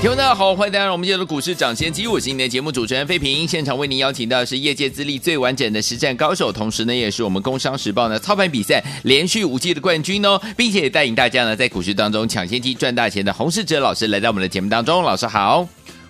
听众大家好，欢迎大家来到我们今天的股市抢先机，我是今天的节目主持人费平。现场为您邀请到的是业界资历最完整的实战高手，同时呢，也是我们工商时报呢操盘比赛连续五季的冠军哦，并且也带领大家呢在股市当中抢先机赚大钱的洪世哲老师来到我们的节目当中，老师好。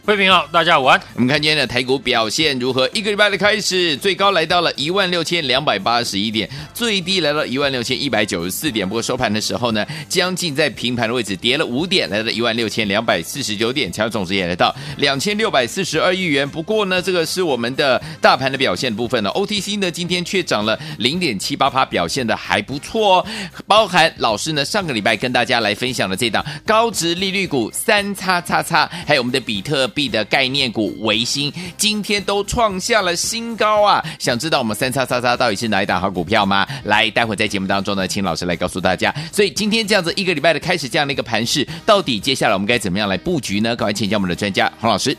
慧平好，大家午安。我们看今天的台股表现如何？一个礼拜的开始，最高来到了一万六千两百八十一点，最低来到一万六千一百九十四点。不过收盘的时候呢，将近在平盘的位置跌了五点，来到一万六千两百四十九点，强总值也来到两千六百四十二亿元。不过呢，这个是我们的大盘的表现部分呢，OTC 呢今天却涨了零点七八趴，表现的还不错哦。包含老师呢上个礼拜跟大家来分享的这档高值利率股三叉叉叉，还有我们的比特币的概念股维新今天都创下了新高啊！想知道我们三叉叉叉到底是哪一档好股票吗？来，待会在节目当中呢，请老师来告诉大家。所以今天这样子一个礼拜的开始，这样的一个盘势，到底接下来我们该怎么样来布局呢？赶快请教我们的专家洪老师。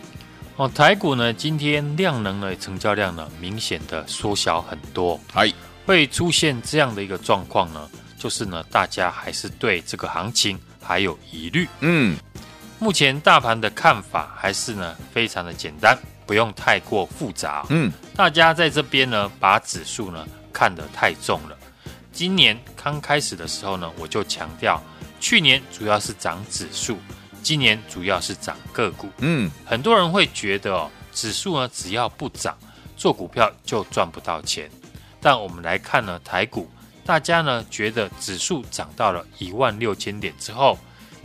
哦，台股呢，今天量能呢，成交量呢，明显的缩小很多。哎，会出现这样的一个状况呢，就是呢，大家还是对这个行情还有疑虑。嗯。目前大盘的看法还是呢非常的简单，不用太过复杂。嗯，大家在这边呢把指数呢看得太重了。今年刚开始的时候呢，我就强调，去年主要是涨指数，今年主要是涨个股。嗯，很多人会觉得哦，指数呢只要不涨，做股票就赚不到钱。但我们来看呢台股，大家呢觉得指数涨到了一万六千点之后。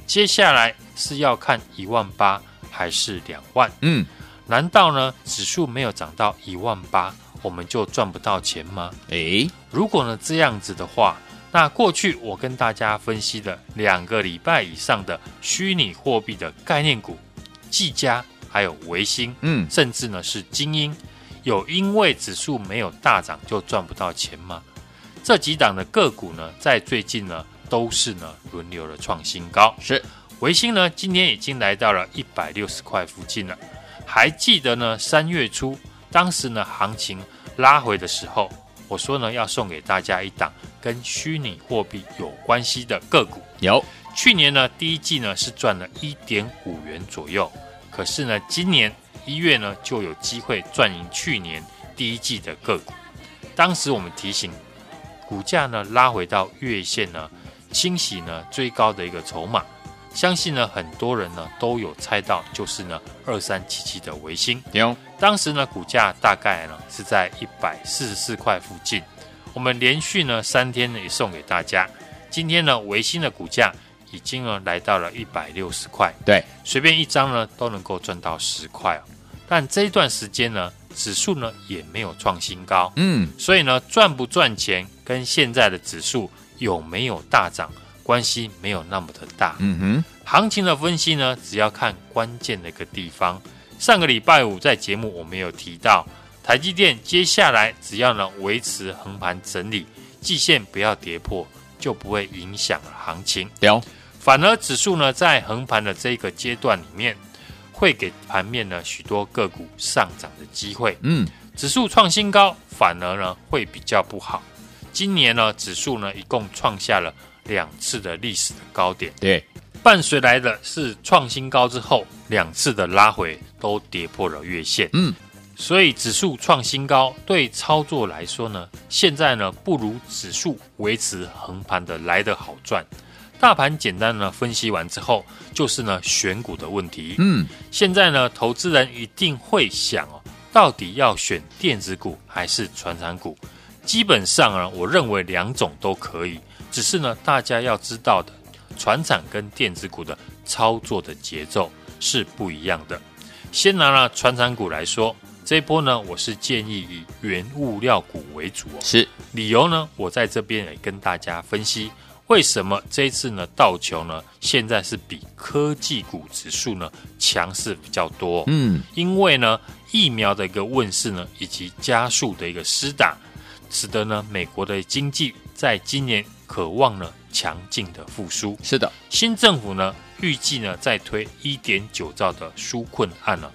接下来是要看一万八还是两万？嗯，难道呢指数没有涨到一万八，我们就赚不到钱吗？诶，如果呢这样子的话，那过去我跟大家分析的两个礼拜以上的虚拟货币的概念股，技嘉还有维星，嗯，甚至呢是精英，有因为指数没有大涨就赚不到钱吗？这几档的个股呢，在最近呢。都是呢轮流的创新高，是维新呢今天已经来到了一百六十块附近了。还记得呢三月初当时呢行情拉回的时候，我说呢要送给大家一档跟虚拟货币有关系的个股。有去年呢第一季呢是赚了一点五元左右，可是呢今年一月呢就有机会赚赢去年第一季的个股。当时我们提醒，股价呢拉回到月线呢。清洗呢最高的一个筹码，相信呢很多人呢都有猜到，就是呢二三七七的维新。有，当时呢股价大概呢是在一百四十四块附近。我们连续呢三天呢也送给大家，今天呢维新的股价已经呢来到了一百六十块。对，随便一张呢都能够赚到十块哦。但这一段时间呢指数呢也没有创新高，嗯，所以呢赚不赚钱跟现在的指数。有没有大涨，关系没有那么的大。嗯哼，行情的分析呢，只要看关键的一个地方。上个礼拜五在节目我们有提到，台积电接下来只要呢维持横盘整理，季线不要跌破，就不会影响行情。有，反而指数呢在横盘的这个阶段里面，会给盘面呢许多个股上涨的机会。嗯，指数创新高，反而呢会比较不好。今年呢，指数呢一共创下了两次的历史的高点，对，伴随来的是创新高之后两次的拉回都跌破了月线，嗯，所以指数创新高对操作来说呢，现在呢不如指数维持横盘的来得好赚。大盘简单呢分析完之后，就是呢选股的问题，嗯，现在呢投资人一定会想哦，到底要选电子股还是传产股？基本上啊，我认为两种都可以，只是呢，大家要知道的，船产跟电子股的操作的节奏是不一样的。先拿了船产股来说，这一波呢，我是建议以原物料股为主哦。是，理由呢，我在这边也跟大家分析，为什么这一次呢，道琼呢，现在是比科技股指数呢强势比较多。嗯，因为呢，疫苗的一个问世呢，以及加速的一个施打。使得呢美国的经济在今年渴望呢强劲的复苏。是的，新政府呢预计呢再推一点九兆的纾困案了，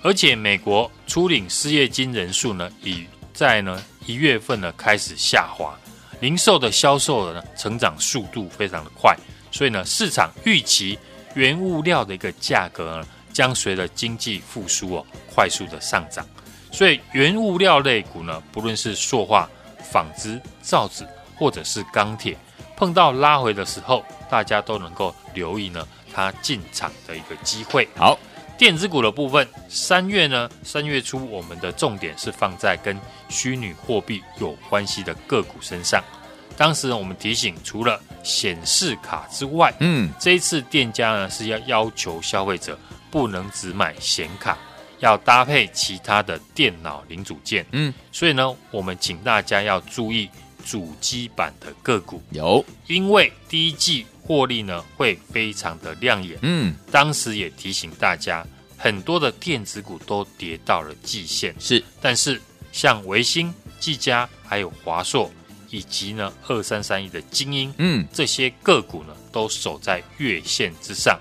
而且美国初领失业金人数呢已在呢一月份呢开始下滑，零售的销售呢成长速度非常的快，所以呢市场预期原物料的一个价格呢将随着经济复苏哦快速的上涨。所以原物料类股呢，不论是塑化、纺织、造纸，或者是钢铁，碰到拉回的时候，大家都能够留意呢，它进场的一个机会。好，电子股的部分，三月呢，三月初我们的重点是放在跟虚拟货币有关系的个股身上。当时呢，我们提醒，除了显示卡之外，嗯，这一次店家呢是要要求消费者不能只买显卡。要搭配其他的电脑零组件，嗯，所以呢，我们请大家要注意主机板的个股，有，因为第一季获利呢会非常的亮眼，嗯，当时也提醒大家，很多的电子股都跌到了季线，是，但是像维星、技嘉、还有华硕，以及呢二三三一的精英，嗯，这些个股呢都守在月线之上，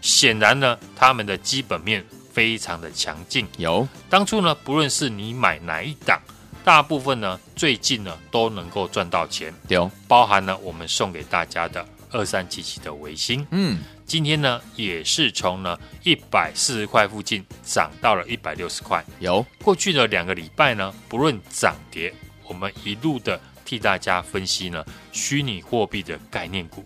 显然呢，他们的基本面。非常的强劲，有。当初呢，不论是你买哪一档，大部分呢最近呢都能够赚到钱，有。包含了我们送给大家的二三七七的维新，嗯，今天呢也是从呢一百四十块附近涨到了一百六十块，有。过去的两个礼拜呢，不论涨跌，我们一路的替大家分析呢虚拟货币的概念股。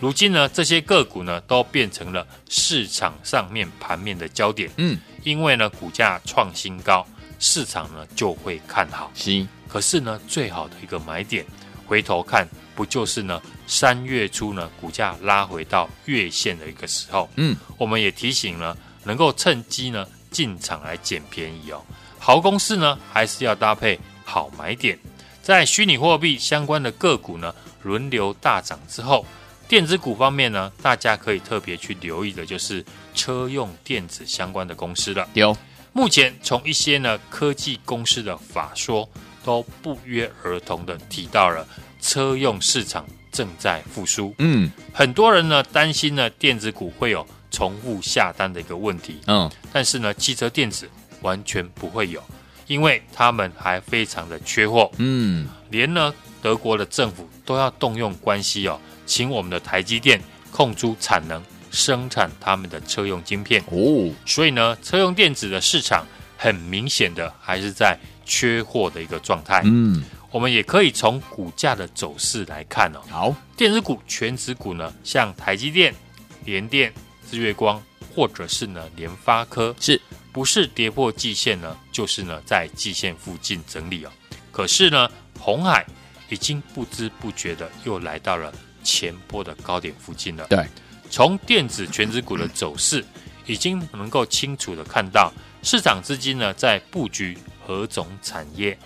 如今呢，这些个股呢都变成了市场上面盘面的焦点。嗯，因为呢股价创新高，市场呢就会看好。是，可是呢最好的一个买点，回头看不就是呢三月初呢股价拉回到月线的一个时候。嗯，我们也提醒呢，能够趁机呢进场来捡便宜哦。好公司呢还是要搭配好买点，在虚拟货币相关的个股呢轮流大涨之后。电子股方面呢，大家可以特别去留意的，就是车用电子相关的公司了。有，目前从一些呢科技公司的法说，都不约而同的提到了车用市场正在复苏。嗯，很多人呢担心呢电子股会有重复下单的一个问题。嗯，但是呢汽车电子完全不会有，因为他们还非常的缺货。嗯，连呢德国的政府都要动用关系哦。请我们的台积电控出产能，生产他们的车用晶片哦。所以呢，车用电子的市场很明显的还是在缺货的一个状态。嗯，我们也可以从股价的走势来看哦。好，电子股、全指股呢，像台积电、联电、日月光，或者是呢联发科，是不是跌破季线呢？就是呢在季线附近整理哦。可是呢，红海已经不知不觉的又来到了。前波的高点附近了。对，从电子全指股的走势，已经能够清楚的看到市场资金呢在布局何种产业。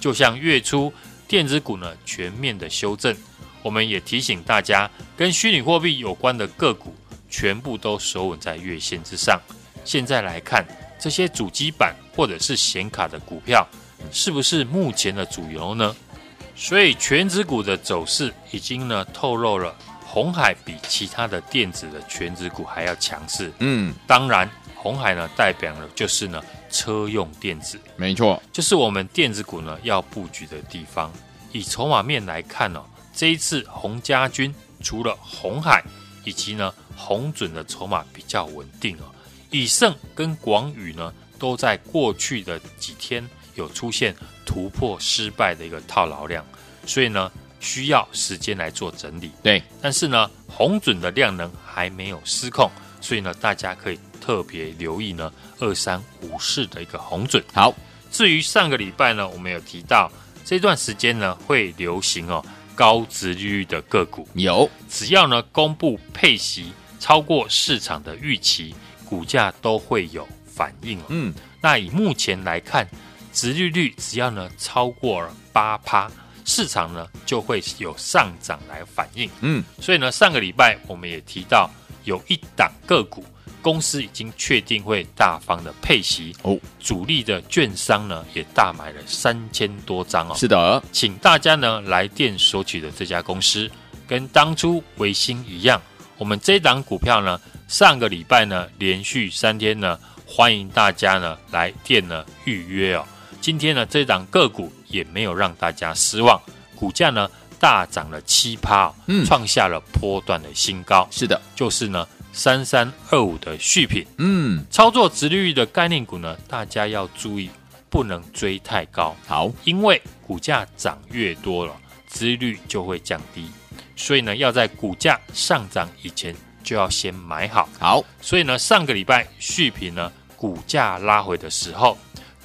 就像月初电子股呢全面的修正，我们也提醒大家，跟虚拟货币有关的个股全部都守稳在月线之上。现在来看这些主机板或者是显卡的股票，是不是目前的主流呢？所以权值股的走势已经呢透露了，红海比其他的电子的权值股还要强势。嗯，当然，红海呢代表了就是呢车用电子，没错，就是我们电子股呢要布局的地方。以筹码面来看哦，这一次红家军除了红海以及呢红准的筹码比较稳定哦，以盛跟广宇呢都在过去的几天有出现。突破失败的一个套牢量，所以呢需要时间来做整理。对，但是呢红准的量能还没有失控，所以呢大家可以特别留意呢二三五四的一个红准。好，至于上个礼拜呢，我们有提到这段时间呢会流行哦高值利率的个股，有只要呢公布配息超过市场的预期，股价都会有反应哦。嗯，那以目前来看。殖利率只要呢超过了八趴，市场呢就会有上涨来反应。嗯，所以呢上个礼拜我们也提到有一档个股公司已经确定会大方的配息哦，主力的券商呢也大买了三千多张哦。是的，请大家呢来电索取的这家公司，跟当初维新一样，我们这档股票呢，上个礼拜呢连续三天呢，欢迎大家呢来电呢预约哦。今天呢这档个股也没有让大家失望，股价呢大涨了七趴，哦，嗯，创下了波段的新高。是的，就是呢。三三二五的续品，嗯，操作殖利率的概念股呢，大家要注意，不能追太高。好，因为股价涨越多了，殖利率就会降低，所以呢，要在股价上涨以前就要先买好。好，所以呢，上个礼拜续品呢，股价拉回的时候，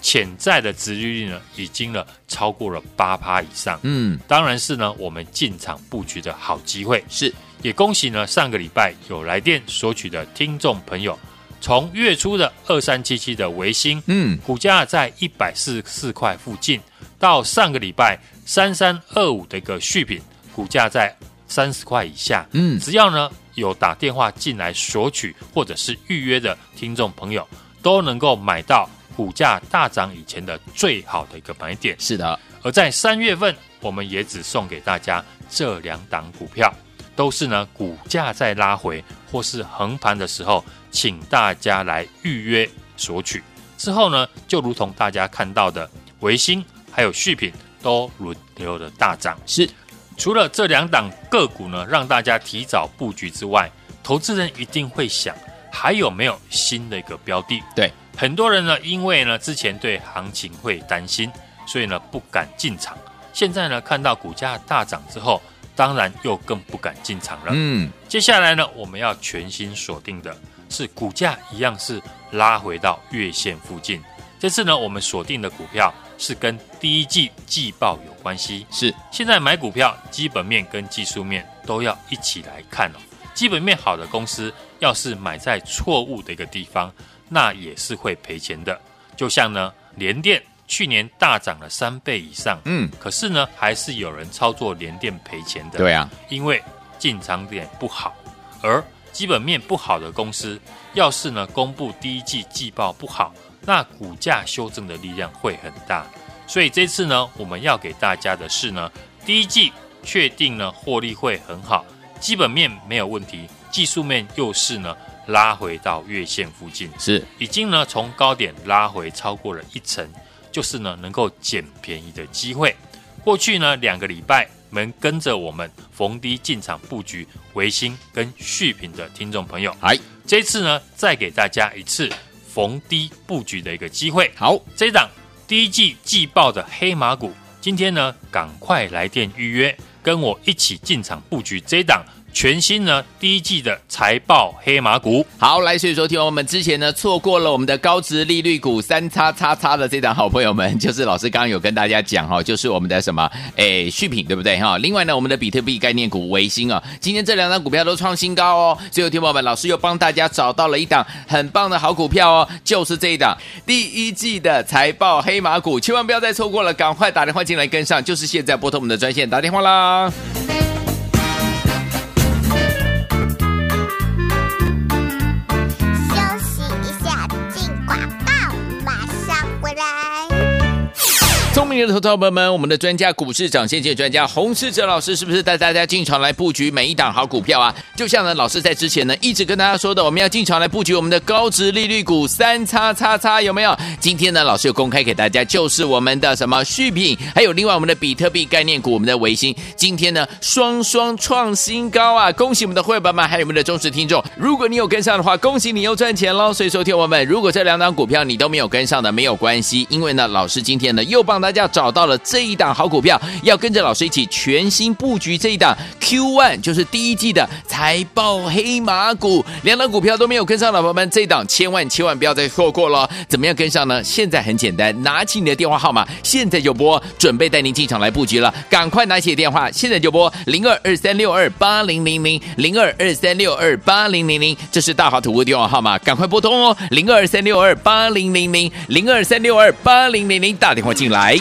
潜在的殖利率呢，已经呢超过了八趴以上。嗯，当然是呢，我们进场布局的好机会。是。也恭喜呢，上个礼拜有来电索取的听众朋友，从月初的二三七七的维新，嗯，股价在一百四十四块附近，到上个礼拜三三二五的一个续品，股价在三十块以下，嗯，只要呢有打电话进来索取或者是预约的听众朋友，都能够买到股价大涨以前的最好的一个买点。是的，而在三月份，我们也只送给大家这两档股票。都是呢，股价在拉回或是横盘的时候，请大家来预约索取。之后呢，就如同大家看到的，维新还有续品都轮流的大涨。是，除了这两档个股呢，让大家提早布局之外，投资人一定会想，还有没有新的一个标的？对，很多人呢，因为呢之前对行情会担心，所以呢不敢进场。现在呢，看到股价大涨之后。当然又更不敢进场了。嗯，接下来呢，我们要全新锁定的是股价一样是拉回到月线附近。这次呢，我们锁定的股票是跟第一季季报有关系。是，现在买股票，基本面跟技术面都要一起来看哦。基本面好的公司，要是买在错误的一个地方，那也是会赔钱的。就像呢，联电。去年大涨了三倍以上，嗯，可是呢，还是有人操作联电赔钱的。对啊，因为进场点不好，而基本面不好的公司，要是呢公布第一季季报不好，那股价修正的力量会很大。所以这次呢，我们要给大家的是呢，第一季确定呢获利会很好，基本面没有问题，技术面又是呢拉回到月线附近，是已经呢从高点拉回超过了一成。就是呢，能够捡便宜的机会。过去呢，两个礼拜能跟着我们逢低进场布局维新跟续品的听众朋友，哎，这次呢，再给大家一次逢低布局的一个机会。好，这档第一季季报的黑马股，今天呢，赶快来电预约，跟我一起进场布局这档。全新呢，第一季的财报黑马股，好来，所以说听我们之前呢错过了我们的高值利率股三叉叉叉的这档好朋友们，就是老师刚刚有跟大家讲哈，就是我们的什么诶续品对不对哈？另外呢，我们的比特币概念股维新啊，今天这两张股票都创新高哦。所以听友们，老师又帮大家找到了一档很棒的好股票哦，就是这一档第一季的财报黑马股，千万不要再错过了，赶快打电话进来跟上，就是现在拨通我们的专线打电话啦。聪明的投资伙伴们，我们的专家股市长先机专家洪世哲老师是不是带大家进场来布局每一档好股票啊？就像呢，老师在之前呢一直跟大家说的，我们要进场来布局我们的高值利率股三叉叉叉，有没有？今天呢，老师有公开给大家，就是我们的什么续品，还有另外我们的比特币概念股，我们的维新，今天呢双双创新高啊！恭喜我们的会员们，还有我们的忠实听众。如果你有跟上的话，恭喜你又赚钱喽！所以说，听我们，如果这两档股票你都没有跟上的，没有关系，因为呢，老师今天呢又帮大家找到了这一档好股票，要跟着老师一起全新布局这一档 Q ONE，就是第一季的财报黑马股。两档股票都没有跟上老朋友们，这一档千万千万不要再错过了。怎么样跟上呢？现在很简单，拿起你的电话号码，现在就拨，准备带您进场来布局了。赶快拿起电话，现在就拨零二二三六二八零零零零二二三六二八零零零，这是大华图的电话号码，赶快拨通哦，零二三六二八零零零零二三六二八零零零，打电话进来。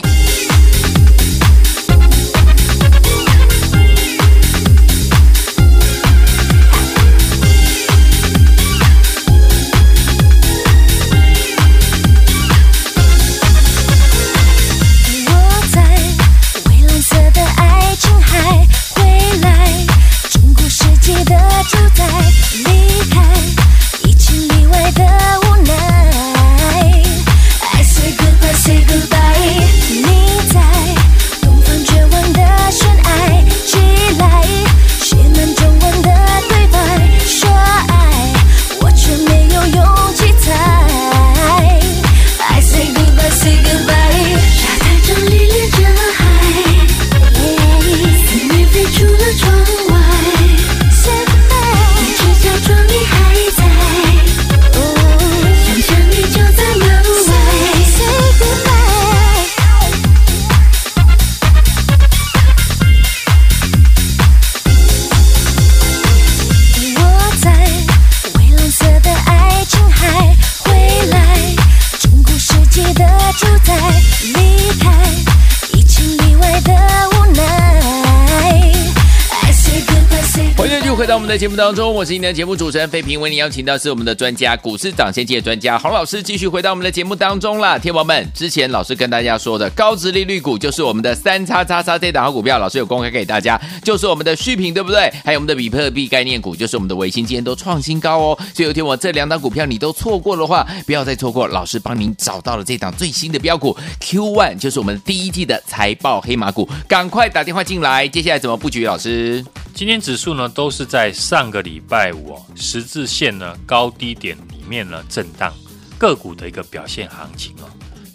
回到我们的节目当中，我是今天的节目主持人费平，为您邀请到是我们的专家股市涨先机的专家洪老师，继续回到我们的节目当中了。天宝们，之前老师跟大家说的高殖利率股就是我们的三叉叉叉这档好股票，老师有公开给大家，就是我们的续品，对不对？还有我们的比特币概念股，就是我们的维新，今天都创新高哦。所以有天我这两档股票你都错过的话，不要再错过，老师帮您找到了这档最新的标股 Q One，就是我们第一季的财报黑马股，赶快打电话进来。接下来怎么布局？老师？今天指数呢都是在上个礼拜五哦，十字线呢高低点里面呢震荡，个股的一个表现行情哦。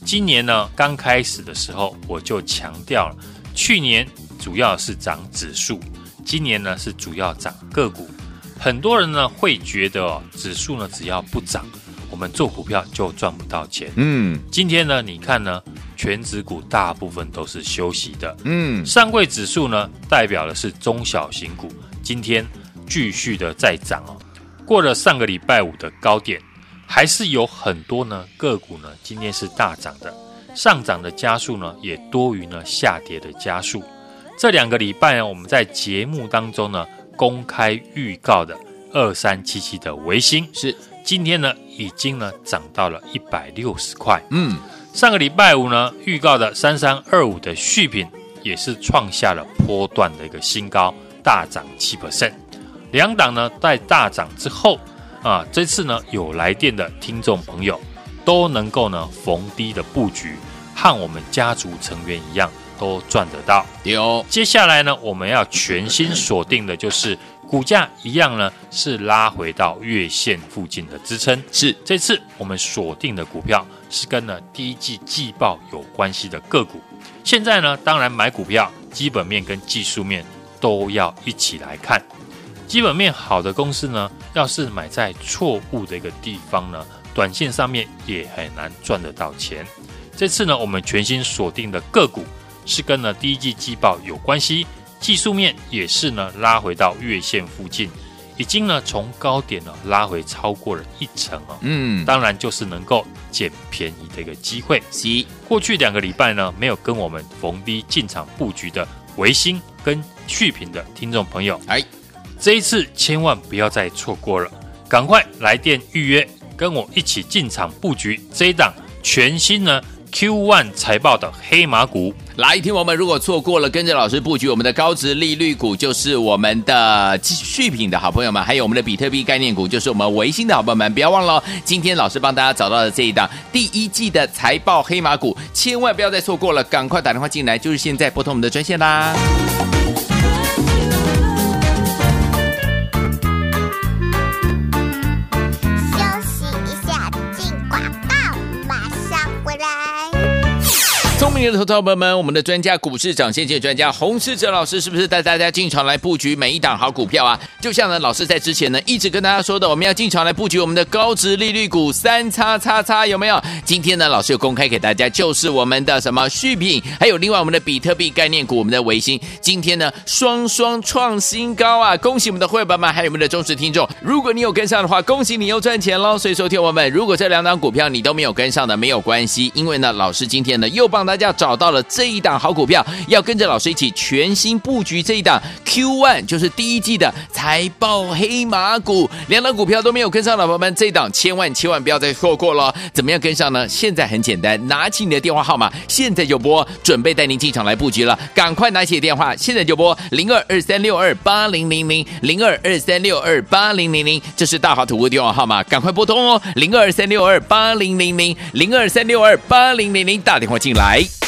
今年呢刚开始的时候我就强调了，去年主要是涨指数，今年呢是主要涨个股。很多人呢会觉得哦，指数呢只要不涨，我们做股票就赚不到钱。嗯，今天呢你看呢？权值股大部分都是休息的，嗯，上柜指数呢代表的是中小型股，今天继续的在涨哦。过了上个礼拜五的高点，还是有很多呢个股呢今天是大涨的，上涨的加速呢也多于呢下跌的加速。这两个礼拜呢，我们在节目当中呢公开预告的二三七七的维新是今天呢已经呢涨到了一百六十块，嗯。上个礼拜五呢，预告的三三二五的续品也是创下了波段的一个新高，大涨七 percent。两档呢在大涨之后啊，这次呢有来电的听众朋友都能够呢逢低的布局，和我们家族成员一样都赚得到。有，接下来呢我们要全新锁定的就是。股价一样呢，是拉回到月线附近的支撑。是这次我们锁定的股票是跟呢第一季季报有关系的个股。现在呢，当然买股票基本面跟技术面都要一起来看。基本面好的公司呢，要是买在错误的一个地方呢，短线上面也很难赚得到钱。这次呢，我们全新锁定的个股是跟呢第一季季报有关系。技术面也是呢，拉回到月线附近，已经呢从高点呢拉回超过了一成哦。嗯，当然就是能够捡便宜的一个机会。是过去两个礼拜呢，没有跟我们逢低进场布局的维新跟续品的听众朋友，哎，这一次千万不要再错过了，赶快来电预约，跟我一起进场布局这一档全新呢。Q One 财报的黑马股，来听我们如果错过了，跟着老师布局我们的高值利率股，就是我们的续品的好朋友们，还有我们的比特币概念股，就是我们维新的好朋友们，不要忘了，今天老师帮大家找到的这一档第一季的财报黑马股，千万不要再错过了，赶快打电话进来，就是现在拨通我们的专线啦。明的朋友们，我们的专家股市长先机专家洪世哲老师是不是带大家进场来布局每一档好股票啊？就像呢，老师在之前呢一直跟大家说的，我们要进场来布局我们的高值利率股三叉叉叉，有没有？今天呢，老师又公开给大家，就是我们的什么续品，还有另外我们的比特币概念股，我们的维新，今天呢双双创新高啊！恭喜我们的会员们，还有我们的忠实听众。如果你有跟上的话，恭喜你又赚钱喽！所以说，听我们，如果这两档股票你都没有跟上的，没有关系，因为呢，老师今天呢又帮大家找到了这一档好股票，要跟着老师一起全新布局这一档 Q ONE，就是第一季的财报黑马股。两档股票都没有跟上老朋友们，这一档千万千万不要再错过了。怎么样跟上呢？现在很简单，拿起你的电话号码，现在就拨，准备带您进场来布局了。赶快拿起电话，现在就拨零二二三六二八零零零零二二三六二八零零零，这是大华图的电话号码，赶快拨通哦，零二三六二八零零零零二三六二八零零零，打电话进来。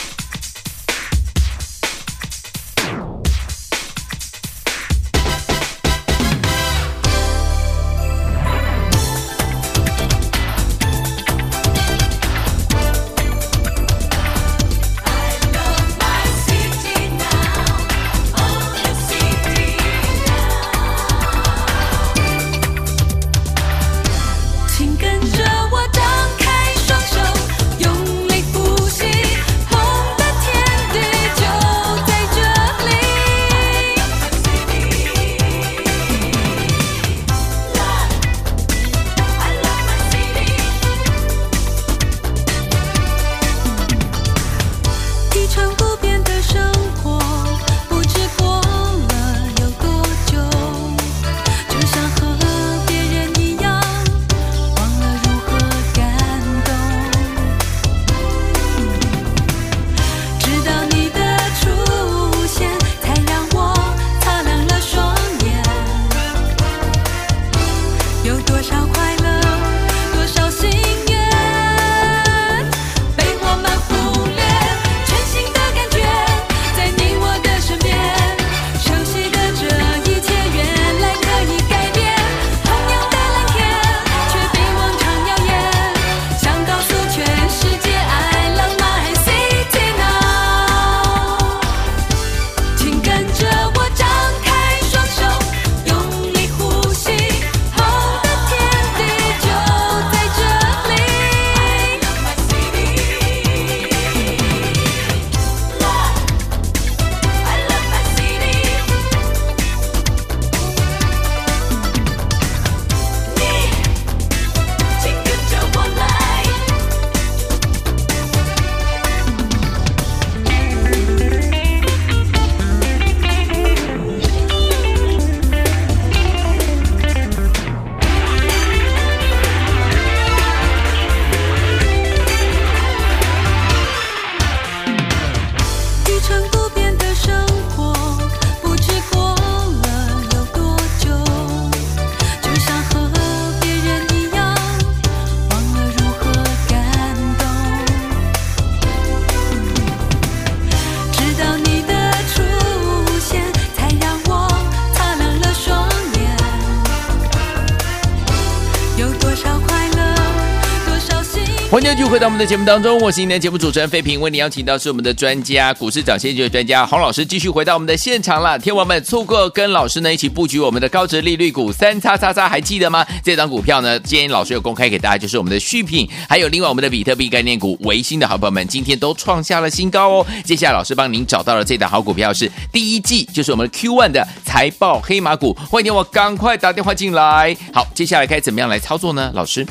继续回到我们的节目当中，我是今天节目主持人费平，为你邀请到是我们的专家，股市涨先机的专家洪老师，继续回到我们的现场了。天王们错过跟老师呢一起布局我们的高值利率股三叉叉叉，还记得吗？这张股票呢，今天老师有公开给大家，就是我们的续品，还有另外我们的比特币概念股维新的好朋友们，今天都创下了新高哦。接下来老师帮您找到了这档好股票，是第一季，就是我们的 Q1 的财报黑马股，欢迎我赶快打电话进来。好，接下来该怎么样来操作呢？老师？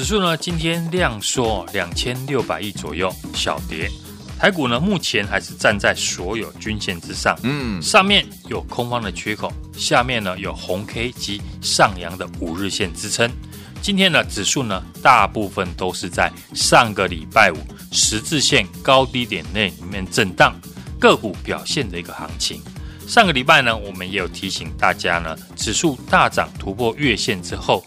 指数呢，今天量缩两千六百亿左右，小跌。台股呢，目前还是站在所有均线之上，嗯，上面有空方的缺口，下面呢有红 K 及上扬的五日线支撑。今天呢，指数呢，大部分都是在上个礼拜五十字线高低点内里面震荡，个股表现的一个行情。上个礼拜呢，我们也有提醒大家呢，指数大涨突破月线之后，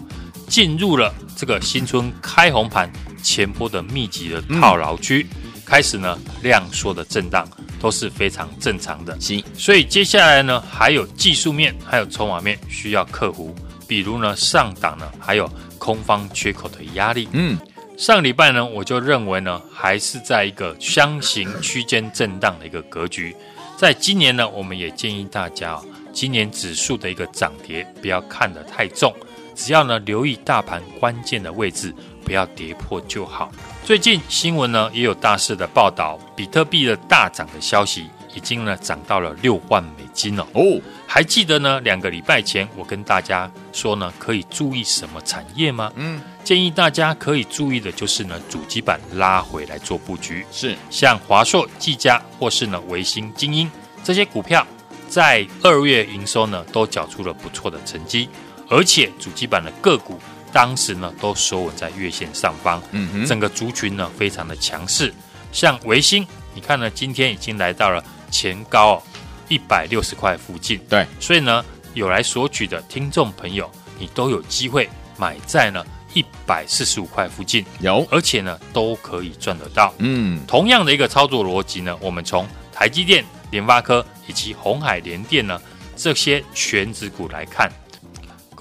进入了。这个新春开红盘前波的密集的套牢区，嗯、开始呢量缩的震荡都是非常正常的。行，所以接下来呢还有技术面，还有筹码面需要克服，比如呢上档呢还有空方缺口的压力。嗯，上礼拜呢我就认为呢还是在一个箱型区间震荡的一个格局。在今年呢，我们也建议大家哦，今年指数的一个涨跌不要看得太重。只要呢留意大盘关键的位置，不要跌破就好。最近新闻呢也有大肆的报道，比特币的大涨的消息，已经呢涨到了六万美金了。哦，还记得呢两个礼拜前我跟大家说呢可以注意什么产业吗？嗯，建议大家可以注意的就是呢主机板拉回来做布局，是像华硕、技嘉或是呢维新、精英这些股票，在二月营收呢都缴出了不错的成绩。而且主机板的个股当时呢都收稳在月线上方，嗯哼，整个族群呢非常的强势。像维星，你看呢今天已经来到了前高一百六十块附近，对，所以呢有来索取的听众朋友，你都有机会买在呢一百四十五块附近，有，而且呢都可以赚得到。嗯，同样的一个操作逻辑呢，我们从台积电、联发科以及鸿海联电呢这些全值股来看。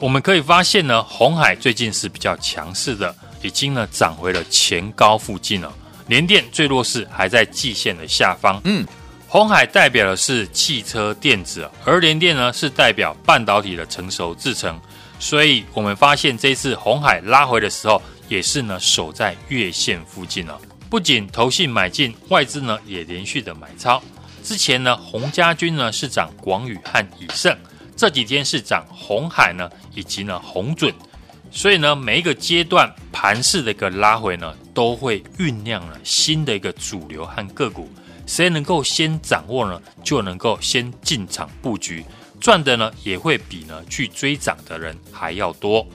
我们可以发现呢，红海最近是比较强势的，已经呢涨回了前高附近了。联电最弱势，还在季线的下方。嗯，红海代表的是汽车电子，而联电呢是代表半导体的成熟制程。所以我们发现这一次红海拉回的时候，也是呢守在月线附近了。不仅投信买进，外资呢也连续的买超。之前呢，洪家军呢是涨广宇和以盛。这几天是涨红海呢，以及呢红准，所以呢每一个阶段盘势的一个拉回呢，都会酝酿了新的一个主流和个股，谁能够先掌握呢，就能够先进场布局，赚的呢也会比呢去追涨的人还要多。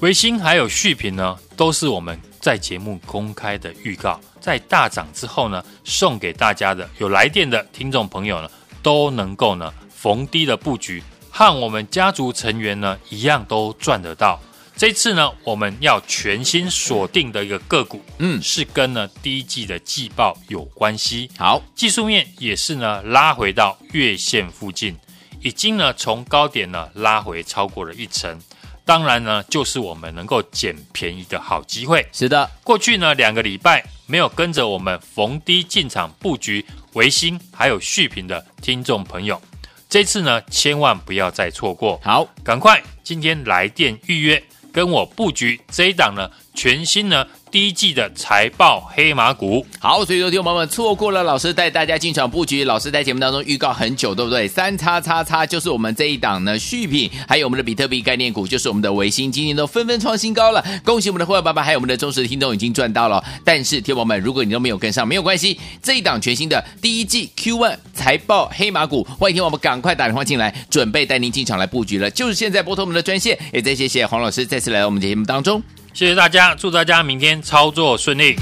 微星还有续品呢，都是我们在节目公开的预告，在大涨之后呢，送给大家的有来电的听众朋友呢，都能够呢逢低的布局。和我们家族成员呢一样都赚得到。这次呢，我们要全新锁定的一个个股，嗯，是跟呢第一季的季报有关系。好，技术面也是呢拉回到月线附近，已经呢从高点呢拉回超过了一成。当然呢，就是我们能够捡便宜的好机会。是的，过去呢两个礼拜没有跟着我们逢低进场布局维新还有续品的听众朋友。这次呢，千万不要再错过。好，赶快今天来电预约，跟我布局这一档呢，全新呢。第一季的财报黑马股，好，所以说听友们错过了老师带大家进场布局，老师在节目当中预告很久，对不对？三叉叉叉就是我们这一档呢续品，还有我们的比特币概念股，就是我们的维新，今天都纷纷创新高了。恭喜我们的会员爸爸，还有我们的忠实听众已经赚到了。但是听众朋友们，如果你都没有跟上，没有关系，这一档全新的第一季 Q1 财报黑马股，欢迎听我们赶快打电话进来，准备带您进场来布局了，就是现在拨通我们的专线。也再谢谢黄老师再次来到我们节目当中。谢谢大家，祝大家明天操作顺利。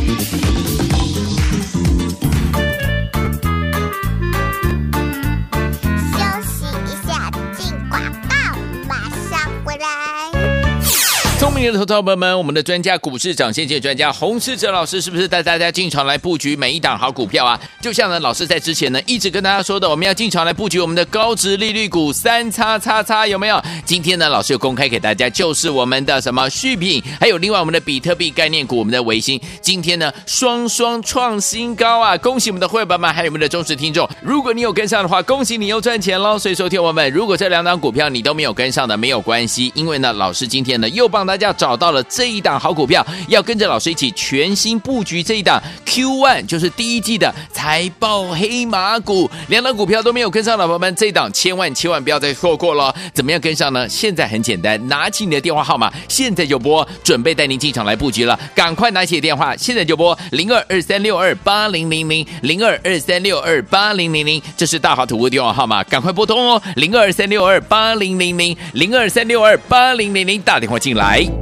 的投资朋友们，我们的专家股市长先机专家洪世哲老师是不是带大家进场来布局每一档好股票啊？就像呢，老师在之前呢一直跟大家说的，我们要进场来布局我们的高值利率股三叉叉叉，有没有？今天呢，老师又公开给大家，就是我们的什么续品，还有另外我们的比特币概念股，我们的维新，今天呢双双创新高啊！恭喜我们的会员们，还有我们的忠实听众。如果你有跟上的话，恭喜你又赚钱喽！所以说，听我们，如果这两档股票你都没有跟上的，没有关系，因为呢，老师今天呢又帮大家。找到了这一档好股票，要跟着老师一起全新布局这一档 Q ONE，就是第一季的财报黑马股。两档股票都没有跟上老朋友们，这一档千万千万不要再错过了。怎么样跟上呢？现在很简单，拿起你的电话号码，现在就拨，准备带您进场来布局了。赶快拿起电话，现在就拨零二二三六二八零零零零二二三六二八零零零，这是大华图的电话号码，赶快拨通哦，零二三六二八零零零零二三六二八零零零，打电话进来。